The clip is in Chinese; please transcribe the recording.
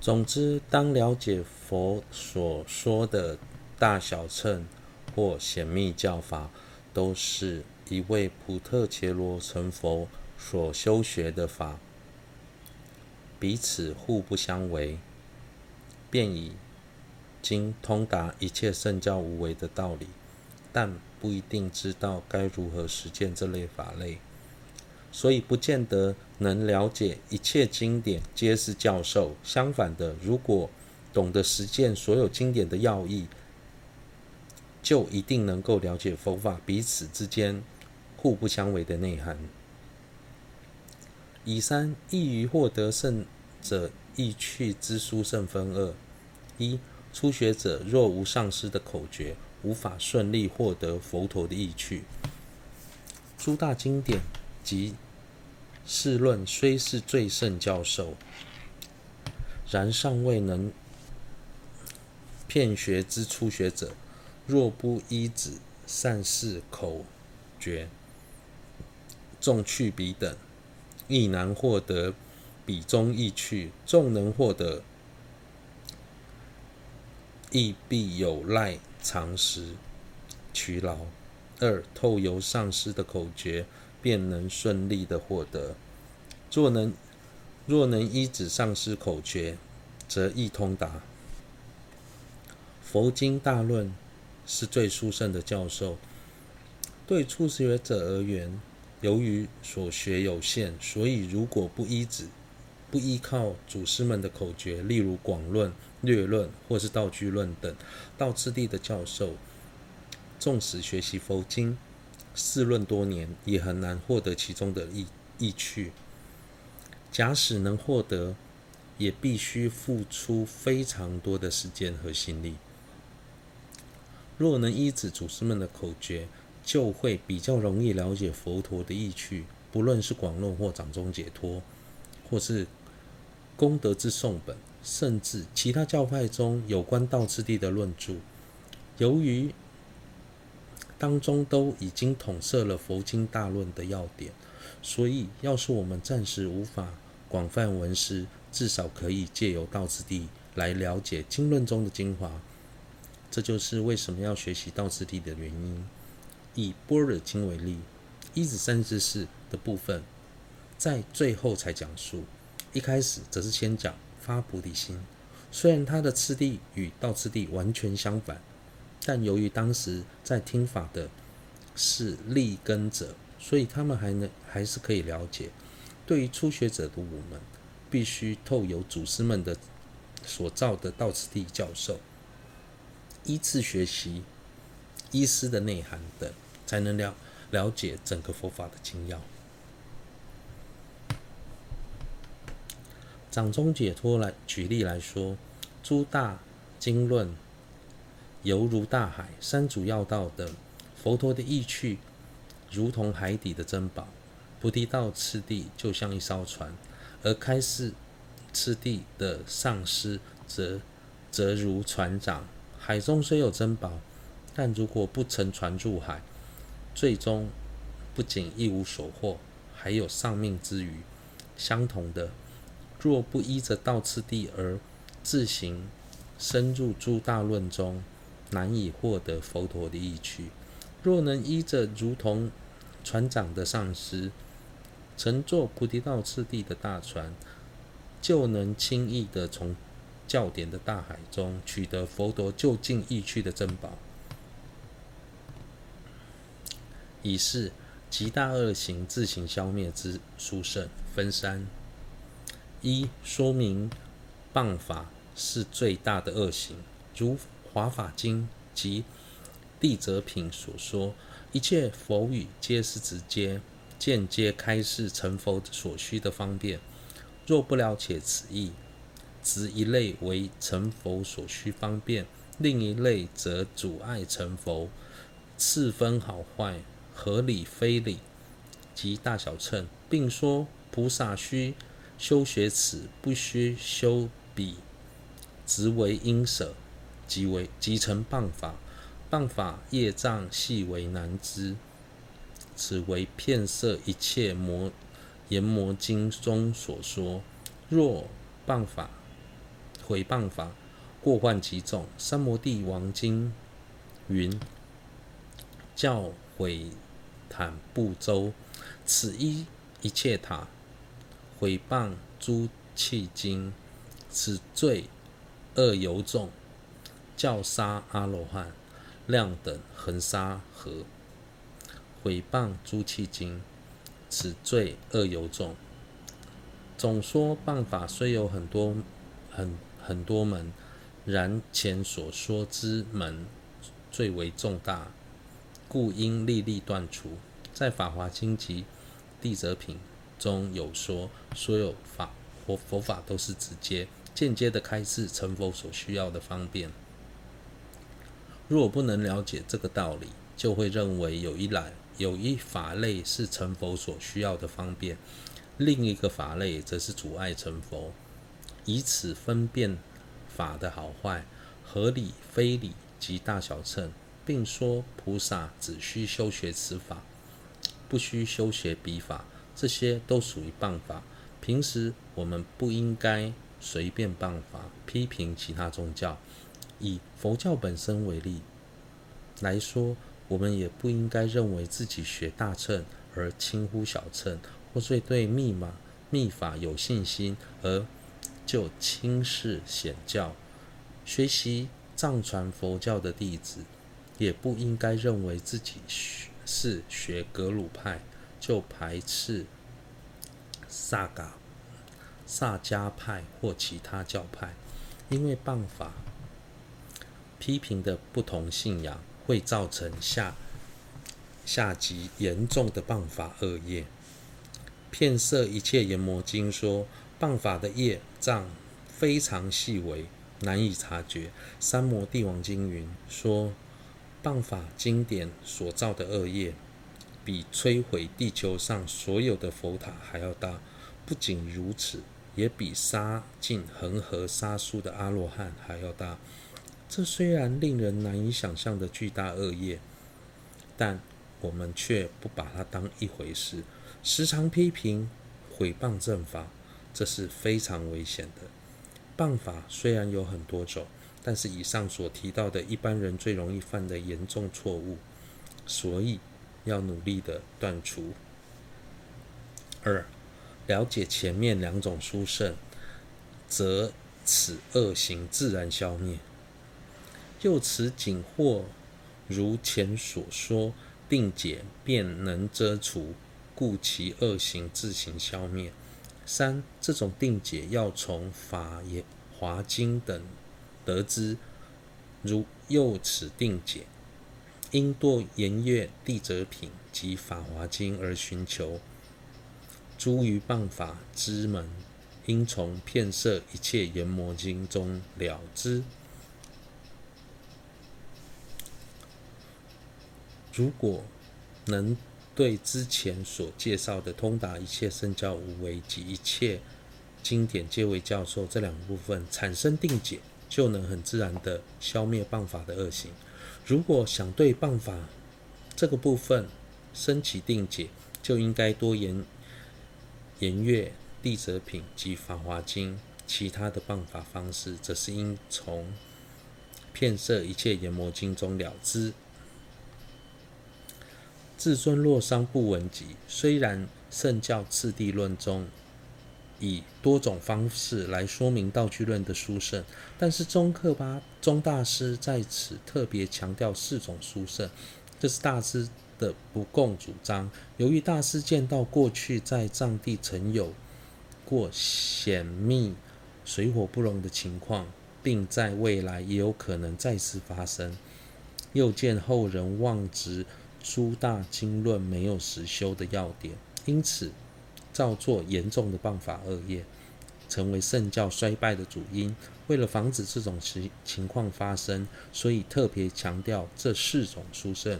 总之，当了解佛所说的大小乘或显密教法，都是一位普特伽罗成佛所修学的法，彼此互不相违，便已经通达一切圣教无为的道理，但不一定知道该如何实践这类法类。所以不见得能了解一切经典皆是教授。相反的，如果懂得实践所有经典的要义，就一定能够了解佛法彼此之间互不相违的内涵。以三易于获得圣者易趣之书胜分二：一、初学者若无上师的口诀，无法顺利获得佛陀的意趣。诸大经典。即释论虽是最胜教授，然尚未能骗学之初学者，若不依止善事口诀，纵去彼等，亦难获得彼中意趣；纵能获得，亦必有赖常识取劳。二、透由上师的口诀。便能顺利的获得。若能若能依止上师口诀，则易通达。佛经大论是最殊胜的教授。对初学者而言，由于所学有限，所以如果不依止、不依靠祖师们的口诀，例如广论、略论或是道具论等道次第的教授，纵使学习佛经。试论多年，也很难获得其中的意意趣。假使能获得，也必须付出非常多的时间和心力。若能依止祖师们的口诀，就会比较容易了解佛陀的意趣。不论是广论或掌中解脱，或是功德之颂本，甚至其他教派中有关道次第的论著，由于当中都已经统摄了佛经大论的要点，所以要是我们暂时无法广泛闻思，至少可以借由道次第来了解经论中的精华。这就是为什么要学习道次第的原因。以般若经为例，一至三知识的部分在最后才讲述，一开始则是先讲发菩提心。虽然它的次第与道次第完全相反。但由于当时在听法的是立根者，所以他们还能还是可以了解。对于初学者的我们，必须透由祖师们的所造的道次第教授，依次学习医师的内涵等，才能了了解整个佛法的精要。掌中解脱来举例来说，诸大经论。犹如大海，三主要道等，佛陀的意趣如同海底的珍宝；菩提道次第就像一艘船，而开示次第的上师则则如船长。海中虽有珍宝，但如果不乘船入海，最终不仅一无所获，还有丧命之虞。相同的，若不依着道次第而自行深入诸大论中，难以获得佛陀的意趣。若能依着如同船长的上师，乘坐菩提道次第的大船，就能轻易地从教典的大海中取得佛陀就近意趣的珍宝。以是极大恶行自行消灭之殊胜分三：一、说明谤法是最大的恶行，如。华法经及地则品所说，一切佛语皆是直接、间接开示成佛所需的方便。若不了解此意，则一类为成佛所需方便，另一类则阻碍成佛。次分好坏，合理非理，及大小乘，并说菩萨须修学此，不须修彼，则为因舍。即为即成谤法，谤法业障细为难知，此为骗色一切魔阎摩经中所说。若谤法毁谤法过患极重。三摩地王经云：教毁坦不周，此一一切塔，毁谤诸器经，此罪恶尤重。教杀阿罗汉，量等恒沙河，毁谤诸契经，此罪恶尤重。总说谤法虽有很多很很多门，然前所说之门最为重大，故应历历断除。在《法华经》及《地则品》中有说，所有法佛佛法都是直接、间接的开示成佛所需要的方便。若不能了解这个道理，就会认为有一来有一法类是成佛所需要的方便。另一个法类则是阻碍成佛，以此分辨法的好坏、合理非理及大小乘，并说菩萨只需修学此法，不需修学彼法，这些都属于谤法。平时我们不应该随便谤法，批评其他宗教。以佛教本身为例来说，我们也不应该认为自己学大乘而轻忽小乘。或是对密码、密法有信心，而就轻视显教；学习藏传佛教的弟子，也不应该认为自己是学格鲁派，就排斥萨嘎、萨迦派或其他教派，因为谤法批评的不同信仰，会造成下下级严重的谤法恶业。片色一切阎魔经说，谤法的业障非常细微，难以察觉。三摩地王经云说，谤法经典所造的恶业，比摧毁地球上所有的佛塔还要大。不仅如此，也比杀尽恒河沙数的阿罗汉还要大。这虽然令人难以想象的巨大恶业，但我们却不把它当一回事。时常批评、毁谤正法，这是非常危险的。谤法虽然有很多种，但是以上所提到的一般人最容易犯的严重错误，所以要努力的断除。二、了解前面两种殊胜，则此恶行自然消灭。又此仅或如前所说，定解便能遮除。故其恶行自行消灭。三、这种定解要从法华经等得知，如又此定解，应多研阅地则品及法华经而寻求。诸于谤法之门，应从遍摄一切阎魔经中了之。如果能。对之前所介绍的通达一切圣教无为及一切经典皆为教授这两个部分产生定解，就能很自然地消灭谤法的恶行。如果想对谤法这个部分升起定解，就应该多研研阅地则品及法华经。其他的谤法方式，则是应从遍摄一切阎魔经中了知。至尊洛桑布文集，虽然圣教次第论中以多种方式来说明道具论的殊胜，但是宗克巴宗大师在此特别强调四种殊胜，这是大师的不共主张。由于大师见到过去在藏地曾有过显密水火不容的情况，并在未来也有可能再次发生，又见后人妄执。诸大经论没有实修的要点，因此造作严重的谤法恶业，成为圣教衰败的主因。为了防止这种情情况发生，所以特别强调这四种殊胜。